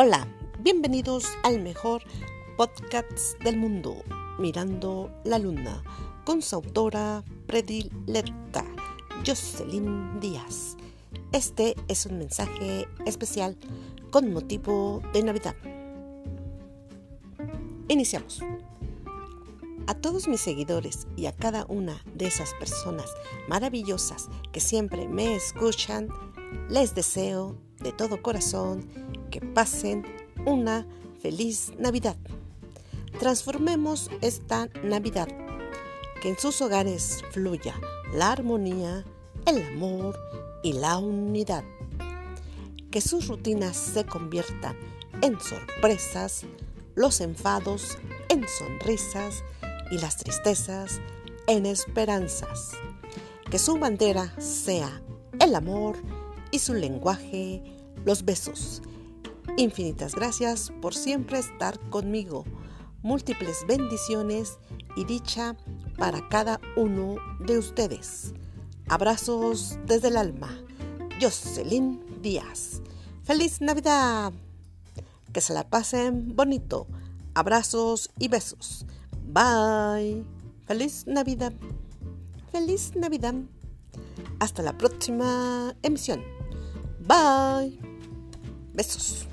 Hola, bienvenidos al mejor podcast del mundo, Mirando la Luna, con su autora predilecta, Jocelyn Díaz. Este es un mensaje especial con motivo de Navidad. Iniciamos. A todos mis seguidores y a cada una de esas personas maravillosas que siempre me escuchan, les deseo de todo corazón que pasen una feliz Navidad. Transformemos esta Navidad, que en sus hogares fluya la armonía, el amor y la unidad. Que sus rutinas se conviertan en sorpresas, los enfados en sonrisas y las tristezas en esperanzas. Que su bandera sea el amor y su lenguaje los besos. Infinitas gracias por siempre estar conmigo. Múltiples bendiciones y dicha para cada uno de ustedes. Abrazos desde el alma. Jocelyn Díaz. ¡Feliz Navidad! Que se la pasen bonito. Abrazos y besos. Bye. Feliz Navidad. Feliz Navidad. Hasta la próxima emisión. Bye. Besos.